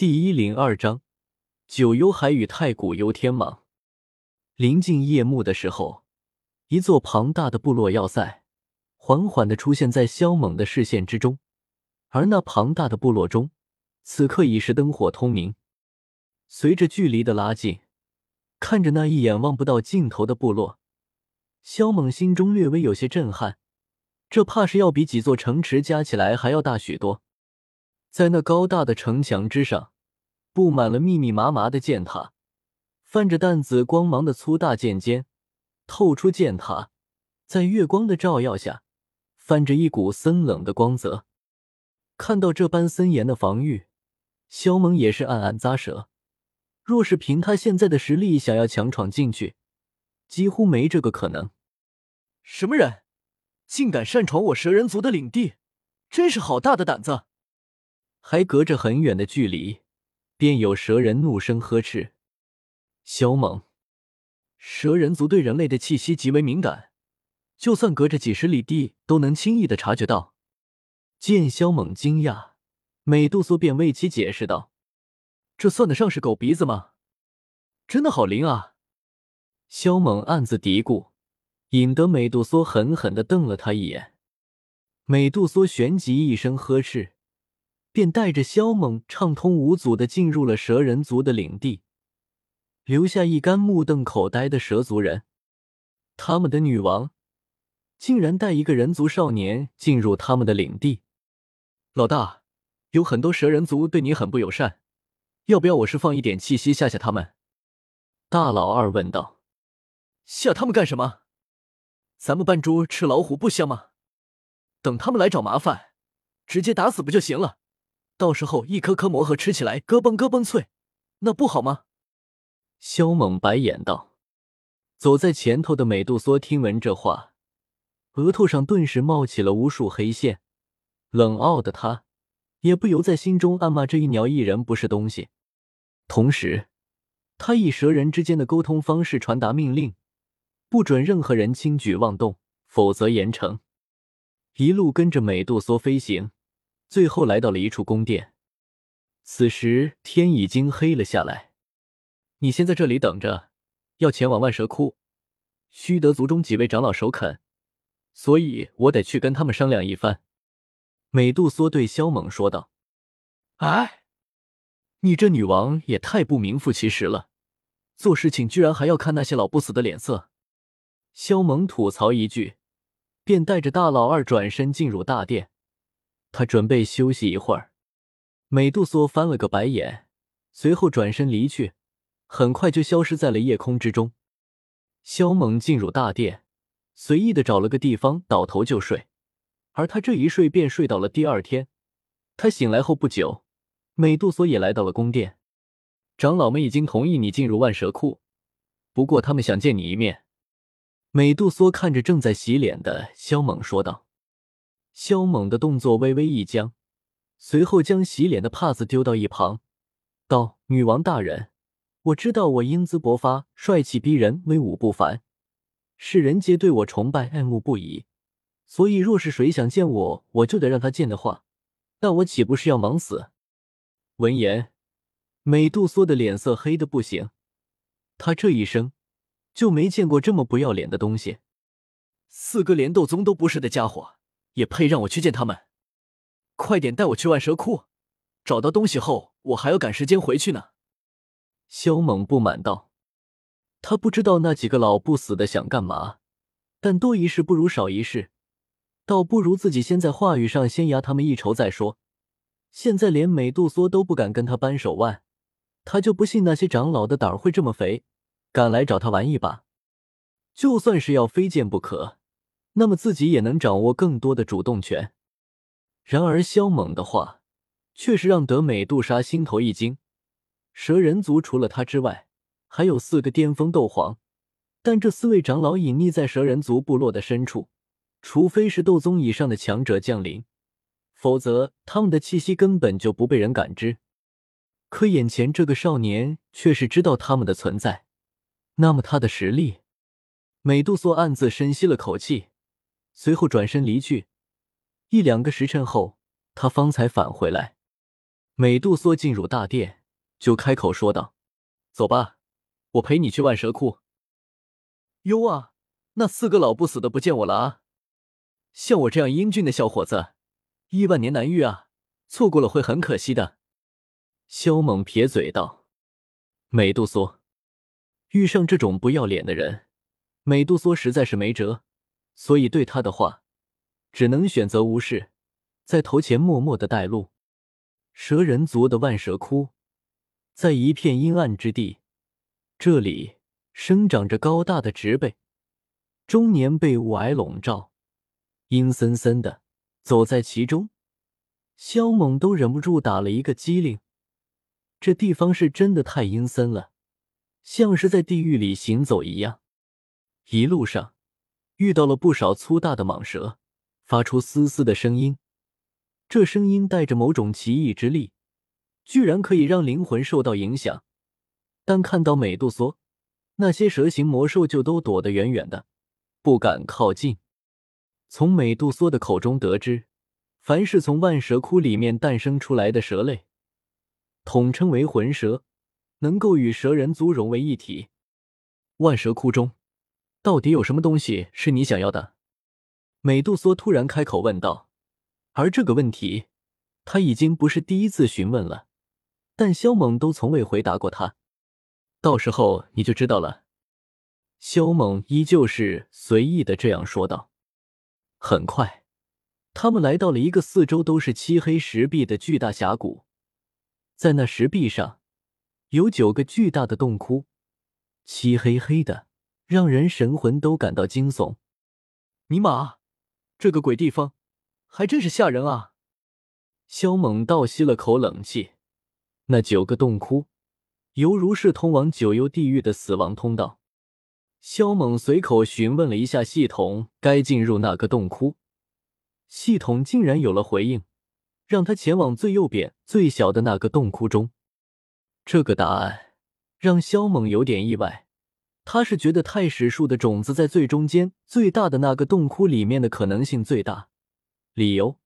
第一零二章，九幽海与太古幽天蟒。临近夜幕的时候，一座庞大的部落要塞缓缓的出现在萧猛的视线之中，而那庞大的部落中，此刻已是灯火通明。随着距离的拉近，看着那一眼望不到尽头的部落，萧猛心中略微有些震撼。这怕是要比几座城池加起来还要大许多。在那高大的城墙之上，布满了密密麻麻的箭塔，泛着淡紫光芒的粗大剑尖透出箭塔，在月光的照耀下，泛着一股森冷的光泽。看到这般森严的防御，萧猛也是暗暗咂舌。若是凭他现在的实力，想要强闯进去，几乎没这个可能。什么人，竟敢擅闯我蛇人族的领地？真是好大的胆子！还隔着很远的距离，便有蛇人怒声呵斥：“萧猛，蛇人族对人类的气息极为敏感，就算隔着几十里地，都能轻易的察觉到。”见萧猛惊讶，美杜莎便为其解释道：“这算得上是狗鼻子吗？真的好灵啊！”萧猛暗自嘀咕，引得美杜莎狠狠的瞪了他一眼。美杜莎旋即一声呵斥。便带着萧猛畅通无阻的进入了蛇人族的领地，留下一干目瞪口呆的蛇族人。他们的女王竟然带一个人族少年进入他们的领地！老大，有很多蛇人族对你很不友善，要不要我释放一点气息吓吓他们？大老二问道。吓他们干什么？咱们扮猪吃老虎不香吗？等他们来找麻烦，直接打死不就行了？到时候一颗颗魔核吃起来咯嘣咯嘣脆，那不好吗？萧猛白眼道。走在前头的美杜莎听闻这话，额头上顿时冒起了无数黑线，冷傲的他也不由在心中暗骂这一鸟一人不是东西。同时，他以蛇人之间的沟通方式传达命令，不准任何人轻举妄动，否则严惩。一路跟着美杜莎飞行。最后来到了一处宫殿，此时天已经黑了下来。你先在这里等着，要前往万蛇窟，须得族中几位长老首肯，所以我得去跟他们商量一番。美杜莎对萧猛说道：“哎，你这女王也太不名副其实了，做事情居然还要看那些老不死的脸色。”萧猛吐槽一句，便带着大老二转身进入大殿。他准备休息一会儿，美杜莎翻了个白眼，随后转身离去，很快就消失在了夜空之中。萧猛进入大殿，随意的找了个地方倒头就睡，而他这一睡便睡到了第二天。他醒来后不久，美杜莎也来到了宫殿，长老们已经同意你进入万蛇窟，不过他们想见你一面。美杜莎看着正在洗脸的萧猛说道。萧猛的动作微微一僵，随后将洗脸的帕子丢到一旁，道：“女王大人，我知道我英姿勃发、帅气逼人、威武不凡，世人皆对我崇拜爱慕不已。所以，若是谁想见我，我就得让他见的话，那我岂不是要忙死？”闻言，美杜莎的脸色黑的不行，他这一生就没见过这么不要脸的东西。四个连斗宗都不是的家伙！也配让我去见他们？快点带我去万蛇窟，找到东西后，我还要赶时间回去呢。萧猛不满道：“他不知道那几个老不死的想干嘛，但多一事不如少一事，倒不如自己先在话语上先压他们一筹再说。现在连美杜莎都不敢跟他扳手腕，他就不信那些长老的胆儿会这么肥，敢来找他玩一把。就算是要非见不可。”那么自己也能掌握更多的主动权。然而萧猛的话却是让德美杜莎心头一惊。蛇人族除了他之外，还有四个巅峰斗皇，但这四位长老隐匿在蛇人族部落的深处，除非是斗宗以上的强者降临，否则他们的气息根本就不被人感知。可眼前这个少年却是知道他们的存在，那么他的实力……美杜莎暗自深吸了口气。随后转身离去，一两个时辰后，他方才返回来。美杜莎进入大殿，就开口说道：“走吧，我陪你去万蛇窟。”哟啊，那四个老不死的不见我了啊！像我这样英俊的小伙子，亿万年难遇啊，错过了会很可惜的。萧猛撇嘴道：“美杜莎，遇上这种不要脸的人，美杜莎实在是没辙，所以对他的话，只能选择无视，在头前默默的带路。蛇人族的万蛇窟，在一片阴暗之地，这里生长着高大的植被，终年被雾霭笼罩，阴森森的。走在其中，萧猛都忍不住打了一个激灵。这地方是真的太阴森了，像是在地狱里行走一样。一路上遇到了不少粗大的蟒蛇，发出嘶嘶的声音，这声音带着某种奇异之力，居然可以让灵魂受到影响。但看到美杜莎，那些蛇形魔兽就都躲得远远的，不敢靠近。从美杜莎的口中得知，凡是从万蛇窟里面诞生出来的蛇类。统称为魂蛇，能够与蛇人族融为一体。万蛇窟中到底有什么东西是你想要的？美杜莎突然开口问道。而这个问题，他已经不是第一次询问了，但萧猛都从未回答过他。到时候你就知道了。萧猛依旧是随意的这样说道。很快，他们来到了一个四周都是漆黑石壁的巨大峡谷。在那石壁上，有九个巨大的洞窟，漆黑黑的，让人神魂都感到惊悚。尼玛，这个鬼地方还真是吓人啊！萧猛倒吸了口冷气。那九个洞窟，犹如是通往九幽地狱的死亡通道。萧猛随口询问了一下系统，该进入哪个洞窟？系统竟然有了回应。让他前往最右边最小的那个洞窟中。这个答案让萧猛有点意外。他是觉得太史树的种子在最中间最大的那个洞窟里面的可能性最大。理由？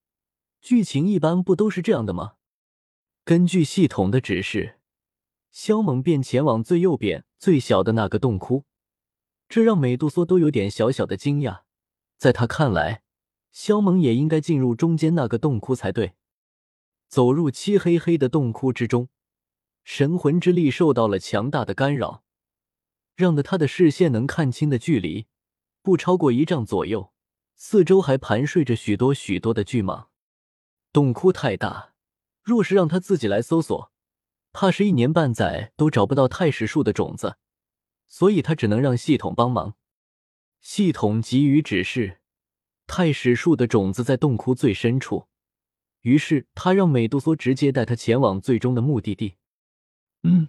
剧情一般不都是这样的吗？根据系统的指示，萧猛便前往最右边最小的那个洞窟。这让美杜莎都有点小小的惊讶。在他看来，萧猛也应该进入中间那个洞窟才对。走入漆黑黑的洞窟之中，神魂之力受到了强大的干扰，让的他的视线能看清的距离不超过一丈左右。四周还盘睡着许多许多的巨蟒。洞窟太大，若是让他自己来搜索，怕是一年半载都找不到太史树的种子，所以他只能让系统帮忙。系统给予指示，太史树的种子在洞窟最深处。于是他让美杜莎直接带他前往最终的目的地。嗯，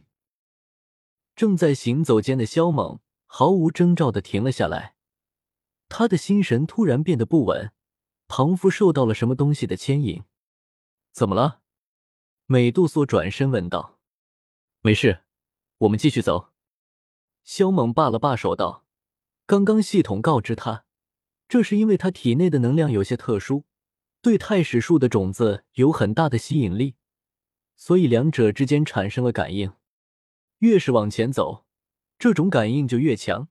正在行走间的萧猛毫无征兆的停了下来，他的心神突然变得不稳，仿佛受到了什么东西的牵引。怎么了？美杜莎转身问道。没事，我们继续走。萧猛罢了罢手道：“刚刚系统告知他，这是因为他体内的能量有些特殊。”对太史树的种子有很大的吸引力，所以两者之间产生了感应。越是往前走，这种感应就越强。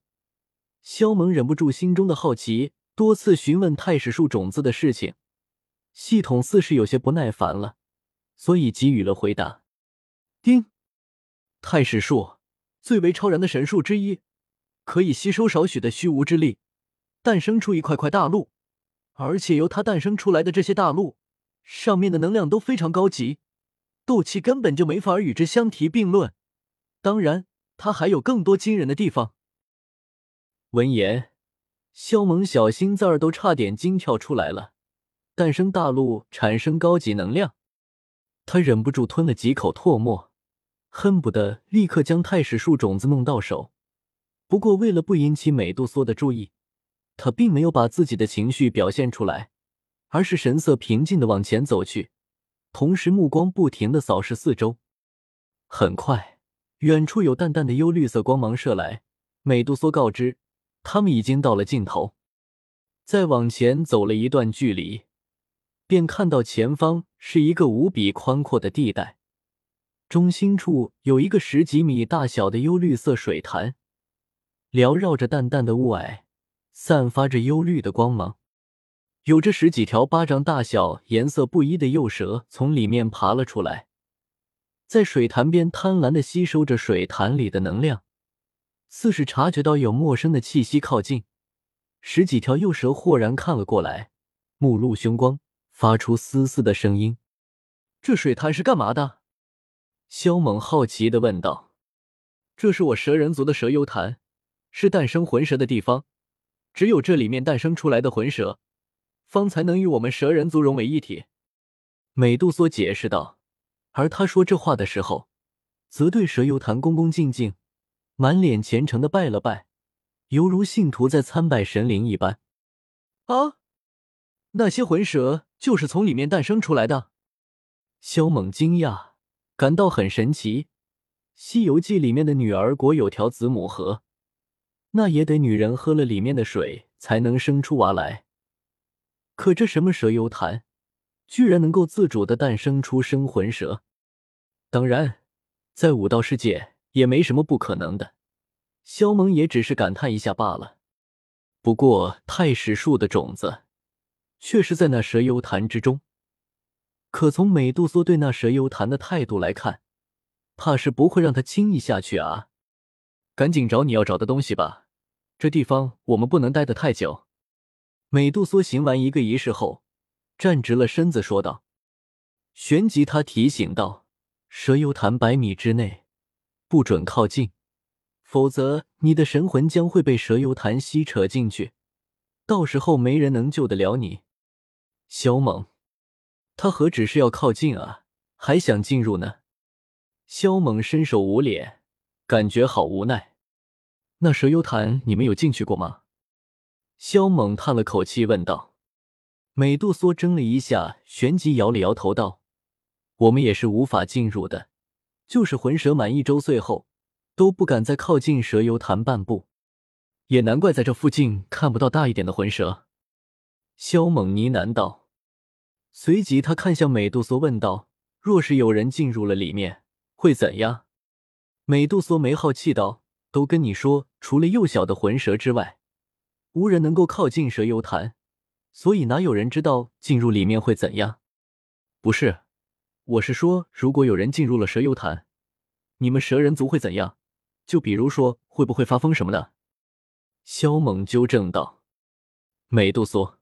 萧猛忍不住心中的好奇，多次询问太史树种子的事情。系统似是有些不耐烦了，所以给予了回答。丁，太史树最为超然的神树之一，可以吸收少许的虚无之力，诞生出一块块大陆。而且由它诞生出来的这些大陆，上面的能量都非常高级，斗气根本就没法与之相提并论。当然，它还有更多惊人的地方。闻言，萧猛小心脏儿都差点惊跳出来了。诞生大陆，产生高级能量，他忍不住吞了几口唾沫，恨不得立刻将太史树种子弄到手。不过，为了不引起美杜莎的注意。他并没有把自己的情绪表现出来，而是神色平静的往前走去，同时目光不停的扫视四周。很快，远处有淡淡的幽绿色光芒射来，美杜莎告知他们已经到了尽头。再往前走了一段距离，便看到前方是一个无比宽阔的地带，中心处有一个十几米大小的幽绿色水潭，缭绕着淡淡的雾霭，散发着幽绿的光芒。有着十几条巴掌大小、颜色不一的幼蛇从里面爬了出来，在水潭边贪婪的吸收着水潭里的能量，似是察觉到有陌生的气息靠近。十几条幼蛇豁然看了过来，目露凶光，发出嘶嘶的声音。这水潭是干嘛的？萧猛好奇的问道。这是我蛇人族的蛇幽潭，是诞生魂蛇的地方，只有这里面诞生出来的魂蛇。方才能与我们蛇人族融为一体，美杜莎解释道。而他说这话的时候，则对蛇油坛恭恭敬敬，满脸虔诚的拜了拜，犹如信徒在参拜神灵一般。啊，那些魂蛇就是从里面诞生出来的？萧猛惊讶，感到很神奇。《西游记》里面的女儿国有条子母河，那也得女人喝了里面的水才能生出娃来。可这什么蛇油坛，居然能够自主的诞生出生魂蛇？当然，在武道世界也没什么不可能的。萧猛也只是感叹一下罢了。不过太史树的种子，却是在那蛇幽潭之中。可从美杜莎对那蛇幽潭的态度来看，怕是不会让他轻易下去啊！赶紧找你要找的东西吧，这地方我们不能待得太久。美杜莎行完一个仪式后，站直了身子，说道：“旋即，他提醒道：‘蛇幽潭百米之内，不准靠近，否则你的神魂将会被蛇幽潭吸扯进去，到时候没人能救得了你。’萧猛，他何止是要靠近啊，还想进入呢？”萧猛伸手捂脸，感觉好无奈。那蛇幽潭，你们有进去过吗？萧猛叹了口气，问道：“美杜莎怔了一下，旋即摇了摇头，道：‘我们也是无法进入的。就是魂蛇满一周岁后，都不敢再靠近蛇油潭半步。也难怪在这附近看不到大一点的魂蛇。’萧猛呢喃道。随即他看向美杜莎，问道：‘若是有人进入了里面，会怎样？’美杜莎没好气道：‘都跟你说，除了幼小的魂蛇之外。’”无人能够靠近蛇油潭，所以哪有人知道进入里面会怎样？不是，我是说，如果有人进入了蛇幽潭，你们蛇人族会怎样？就比如说，会不会发疯什么的？萧猛纠正道。美杜莎，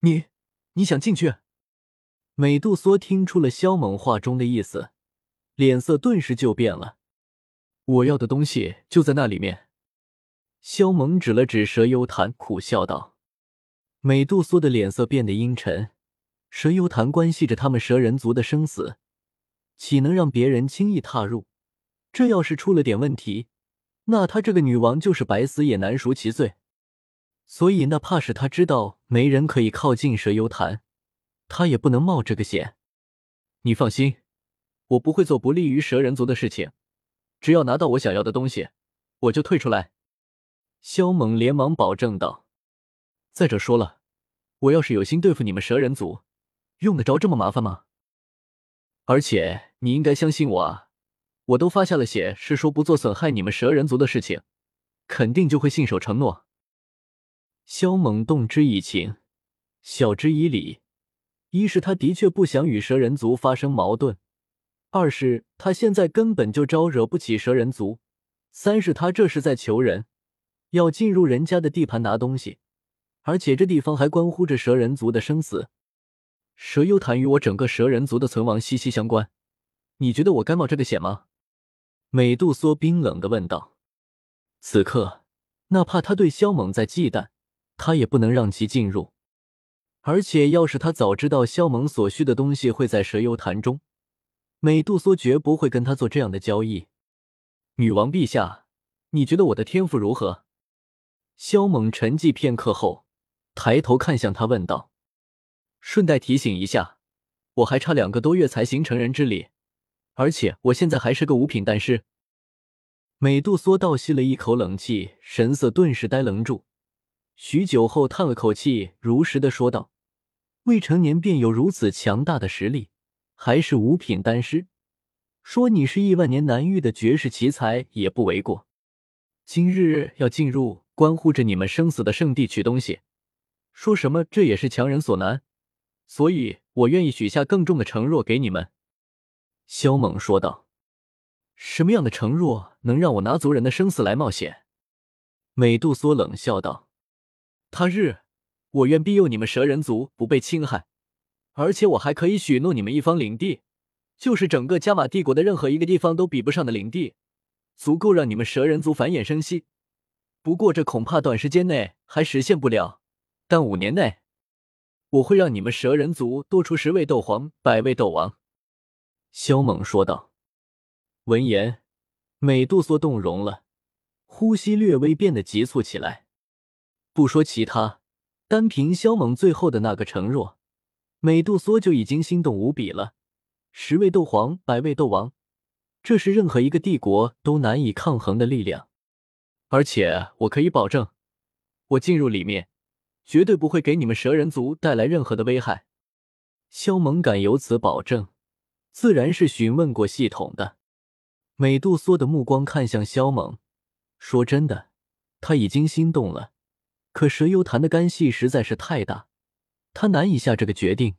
你你想进去？美杜莎听出了萧猛话中的意思，脸色顿时就变了。我要的东西就在那里面。萧猛指了指蛇幽潭，苦笑道：“美杜莎的脸色变得阴沉。蛇幽潭关系着他们蛇人族的生死，岂能让别人轻易踏入？这要是出了点问题，那她这个女王就是白死也难赎其罪。所以，那怕是她知道没人可以靠近蛇幽潭，她也不能冒这个险。你放心，我不会做不利于蛇人族的事情。只要拿到我想要的东西，我就退出来。”萧猛连忙保证道：“再者说了，我要是有心对付你们蛇人族，用得着这么麻烦吗？而且你应该相信我啊，我都发下了血誓，说不做损害你们蛇人族的事情，肯定就会信守承诺。”萧猛动之以情，晓之以理。一是他的确不想与蛇人族发生矛盾，二是他现在根本就招惹不起蛇人族，三是他这是在求人。要进入人家的地盘拿东西，而且这地方还关乎着蛇人族的生死。蛇幽潭与我整个蛇人族的存亡息息相关，你觉得我该冒这个险吗？美杜莎冰冷的问道。此刻，哪怕他对萧猛在忌惮，他也不能让其进入。而且，要是他早知道萧猛所需的东西会在蛇幽潭中，美杜莎绝不会跟他做这样的交易。女王陛下，你觉得我的天赋如何？萧猛沉寂片刻后，抬头看向他，问道：“顺带提醒一下，我还差两个多月才行成人之礼，而且我现在还是个五品丹师。”美杜莎倒吸了一口冷气，神色顿时呆愣住，许久后叹了口气，如实的说道：“未成年便有如此强大的实力，还是五品丹师，说你是亿万年难遇的绝世奇才也不为过。今日要进入关乎着你们生死的圣地取东西，说什么这也是强人所难，所以我愿意许下更重的承诺给你们。”萧猛说道。“什么样的承诺能让我拿族人的生死来冒险？”美杜莎冷笑道。“他日，我愿庇佑你们蛇人族不被侵害，而且我还可以许诺你们一方领地。”就是整个加玛帝国的任何一个地方都比不上的领地，足够让你们蛇人族繁衍生息。不过这恐怕短时间内还实现不了，但五年内，我会让你们蛇人族多出十位斗皇、百位斗王。”萧猛说道。闻言，美杜莎动容了，呼吸略微变得急促起来。不说其他，单凭萧猛最后的那个承诺，美杜莎就已经心动无比了。十位斗皇，百位斗王，这是任何一个帝国都难以抗衡的力量。而且我可以保证，我进入里面，绝对不会给你们蛇人族带来任何的危害。萧猛敢有此保证，自然是询问过系统的。美杜莎的目光看向萧猛，说：“真的，他已经心动了。可蛇幽潭的干系实在是太大，他难以下这个决定。”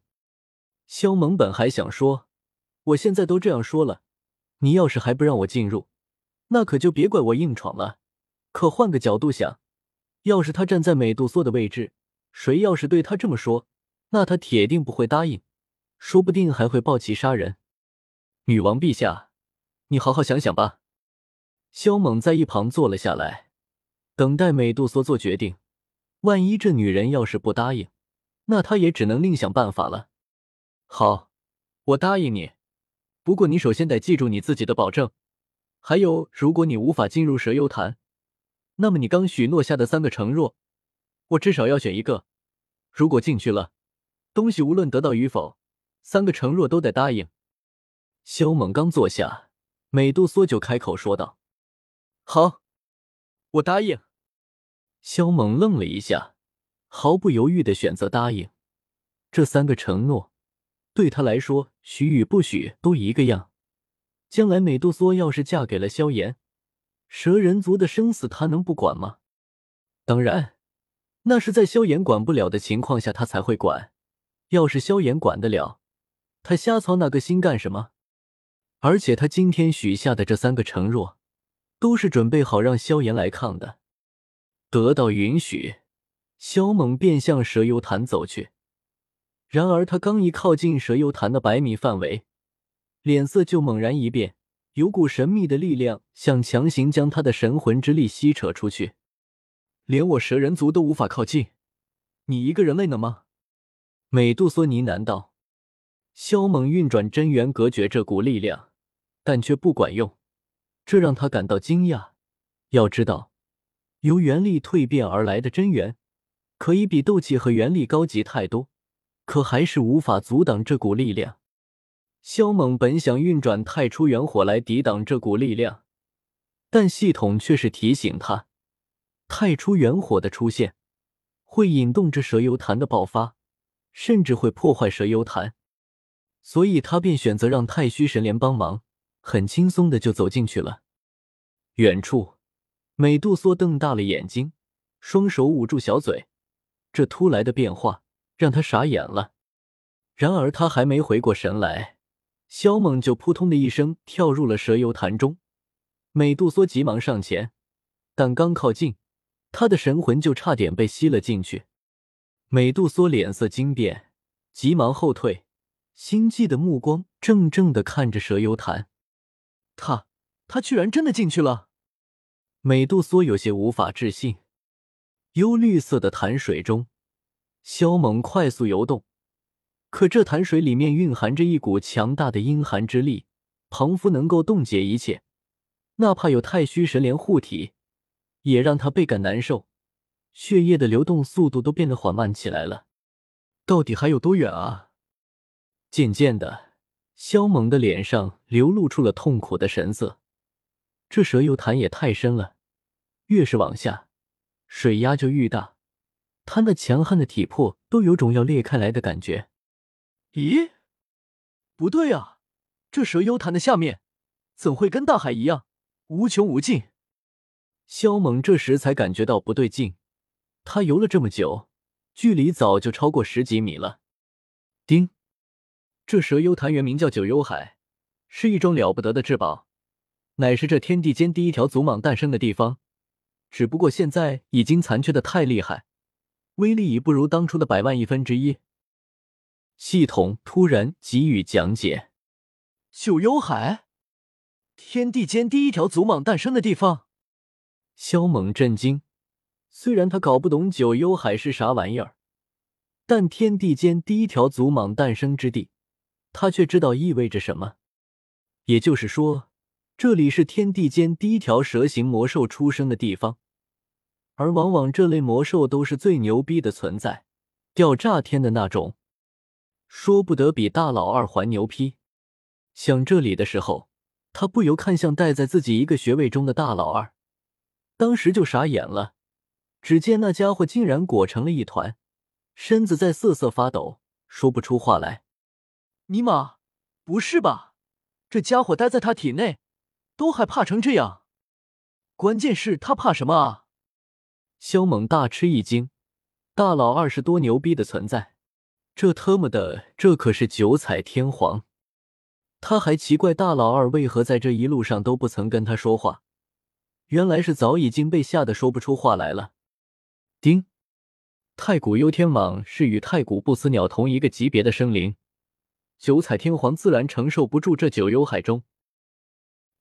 萧猛本还想说。我现在都这样说了，你要是还不让我进入，那可就别怪我硬闯了。可换个角度想，要是他站在美杜莎的位置，谁要是对他这么说，那他铁定不会答应，说不定还会抱旗杀人。女王陛下，你好好想想吧。萧猛在一旁坐了下来，等待美杜莎做决定。万一这女人要是不答应，那他也只能另想办法了。好，我答应你。不过，你首先得记住你自己的保证。还有，如果你无法进入蛇幽潭，那么你刚许诺下的三个承诺，我至少要选一个。如果进去了，东西无论得到与否，三个承诺都得答应。萧猛刚坐下，美杜莎就开口说道：“好，我答应。”萧猛愣了一下，毫不犹豫的选择答应这三个承诺。对他来说，许与不许都一个样。将来美杜莎要是嫁给了萧炎，蛇人族的生死他能不管吗？当然，那是在萧炎管不了的情况下，他才会管。要是萧炎管得了，他瞎操那个心干什么？而且他今天许下的这三个承诺，都是准备好让萧炎来抗的。得到允许，萧猛便向蛇幽潭走去。然而，他刚一靠近蛇幽潭的百米范围，脸色就猛然一变，有股神秘的力量想强行将他的神魂之力吸扯出去，连我蛇人族都无法靠近，你一个人类能吗？美杜莎呢喃道。萧猛运转真元隔绝这股力量，但却不管用，这让他感到惊讶。要知道，由元力蜕变而来的真元，可以比斗气和元力高级太多。可还是无法阻挡这股力量。萧猛本想运转太初元火来抵挡这股力量，但系统却是提醒他，太初元火的出现会引动这蛇油潭的爆发，甚至会破坏蛇油潭。所以他便选择让太虚神莲帮忙，很轻松的就走进去了。远处，美杜莎瞪大了眼睛，双手捂住小嘴，这突来的变化。让他傻眼了。然而他还没回过神来，萧猛就扑通的一声跳入了蛇油潭中。美杜莎急忙上前，但刚靠近，他的神魂就差点被吸了进去。美杜莎脸色惊变，急忙后退，心悸的目光怔怔的看着蛇幽潭。他，他居然真的进去了！美杜莎有些无法置信。幽绿色的潭水中。萧猛快速游动，可这潭水里面蕴含着一股强大的阴寒之力，庞佛能够冻结一切，哪怕有太虚神莲护体，也让他倍感难受，血液的流动速度都变得缓慢起来了。到底还有多远啊？渐渐的，萧猛的脸上流露出了痛苦的神色。这蛇幽潭也太深了，越是往下，水压就愈大。他那强悍的体魄都有种要裂开来的感觉。咦，不对啊，这蛇幽潭的下面怎会跟大海一样无穷无尽？萧猛这时才感觉到不对劲，他游了这么久，距离早就超过十几米了。丁，这蛇幽潭原名叫九幽海，是一种了不得的至宝，乃是这天地间第一条祖蟒诞生的地方。只不过现在已经残缺的太厉害，威力已不如当初的百万亿分之一。系统突然给予讲解：九幽海，天地间第一条祖蟒诞生的地方。萧猛震惊，虽然他搞不懂九幽海是啥玩意儿，但天地间第一条祖蟒诞生之地，他却知道意味着什么。也就是说，这里是天地间第一条蛇形魔兽出生的地方，而往往这类魔兽都是最牛逼的存在，吊炸天的那种，说不得比大老二还牛批。想这里的时候，他不由看向带在自己一个穴位中的大老二。当时就傻眼了，只见那家伙竟然裹成了一团，身子在瑟瑟发抖，说不出话来。尼玛，不是吧？这家伙待在他体内，都害怕成这样。关键是他怕什么啊？萧猛大吃一惊，大老二是多牛逼的存在，这特么的，这可是九彩天皇。他还奇怪大老二为何在这一路上都不曾跟他说话。原来是早已经被吓得说不出话来了。丁，太古幽天蟒是与太古不死鸟同一个级别的生灵，九彩天皇自然承受不住这九幽海中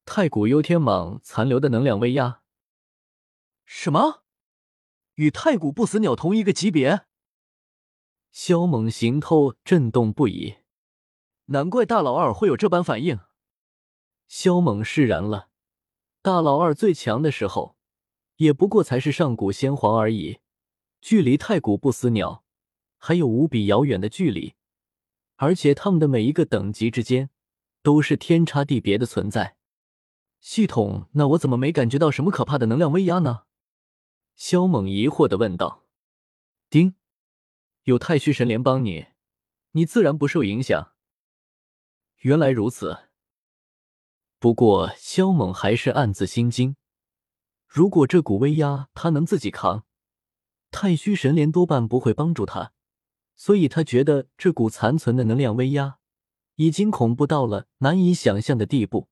太古幽天蟒残留的能量威压。什么？与太古不死鸟同一个级别？萧猛心头震动不已，难怪大老二会有这般反应。萧猛释然了。大老二最强的时候，也不过才是上古先皇而已，距离太古不死鸟还有无比遥远的距离，而且他们的每一个等级之间都是天差地别的存在。系统，那我怎么没感觉到什么可怕的能量威压呢？萧猛疑惑的问道。丁，有太虚神莲帮你，你自然不受影响。原来如此。不过，萧猛还是暗自心惊。如果这股威压他能自己扛，太虚神莲多半不会帮助他。所以他觉得这股残存的能量威压已经恐怖到了难以想象的地步。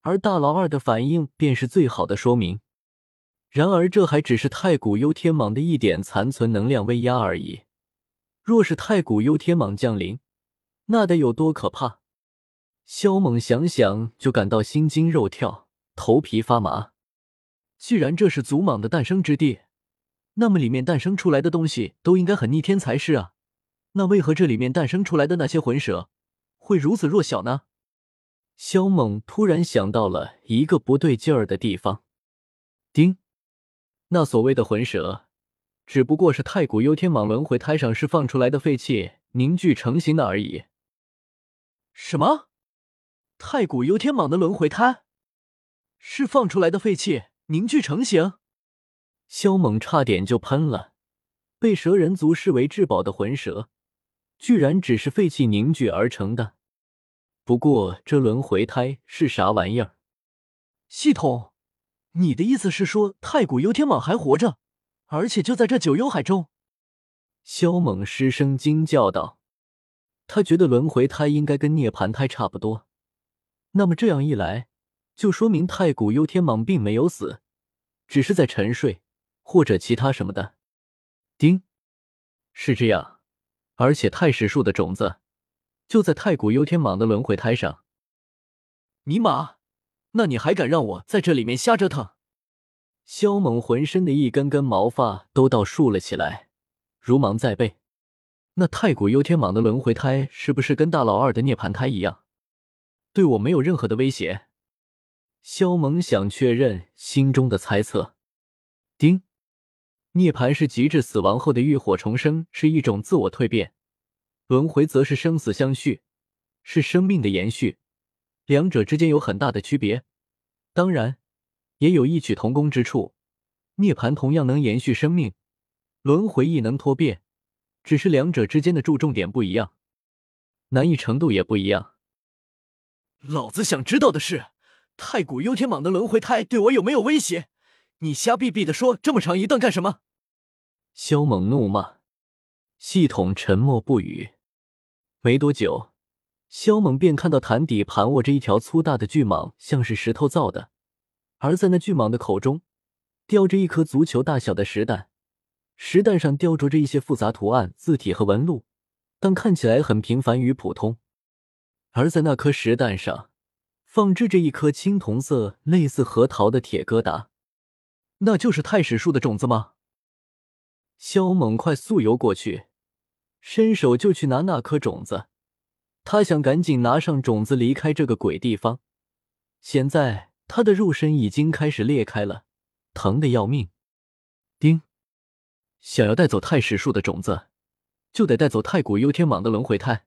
而大老二的反应便是最好的说明。然而，这还只是太古幽天蟒的一点残存能量威压而已。若是太古幽天蟒降临，那得有多可怕？萧猛想想就感到心惊肉跳，头皮发麻。既然这是祖蟒的诞生之地，那么里面诞生出来的东西都应该很逆天才是啊。那为何这里面诞生出来的那些魂蛇会如此弱小呢？萧猛突然想到了一个不对劲儿的地方。丁，那所谓的魂蛇，只不过是太古幽天蟒轮回胎上释放出来的废气凝聚成型的而已。什么？太古幽天蟒的轮回胎释放出来的废气凝聚成型，萧猛差点就喷了。被蛇人族视为至宝的魂蛇，居然只是废气凝聚而成的。不过这轮回胎是啥玩意儿？系统，你的意思是说太古幽天蟒还活着，而且就在这九幽海中？萧猛失声惊叫道：“他觉得轮回胎应该跟涅槃胎差不多。”那么这样一来，就说明太古幽天蟒并没有死，只是在沉睡或者其他什么的。丁，是这样，而且太史树的种子就在太古幽天蟒的轮回胎上。尼玛，那你还敢让我在这里面瞎折腾？萧猛浑身的一根根毛发都倒竖了起来，如芒在背。那太古幽天蟒的轮回胎是不是跟大老二的涅槃胎一样？对我没有任何的威胁。萧萌想确认心中的猜测。丁，涅槃是极致死亡后的浴火重生，是一种自我蜕变；轮回则是生死相续，是生命的延续。两者之间有很大的区别，当然也有异曲同工之处。涅槃同样能延续生命，轮回亦能脱变，只是两者之间的注重点不一样，难易程度也不一样。老子想知道的是，太古幽天蟒的轮回胎对我有没有威胁？你瞎逼逼的说这么长一段干什么？萧猛怒骂。系统沉默不语。没多久，萧猛便看到潭底盘卧着一条粗大的巨蟒，像是石头造的，而在那巨蟒的口中，叼着一颗足球大小的石蛋，石蛋上雕琢着一些复杂图案、字体和纹路，但看起来很平凡与普通。而在那颗石蛋上，放置着一颗青铜色、类似核桃的铁疙瘩，那就是太史树的种子吗？萧猛快速游过去，伸手就去拿那颗种子。他想赶紧拿上种子离开这个鬼地方。现在他的肉身已经开始裂开了，疼的要命。丁，想要带走太史树的种子，就得带走太古幽天蟒的轮回胎。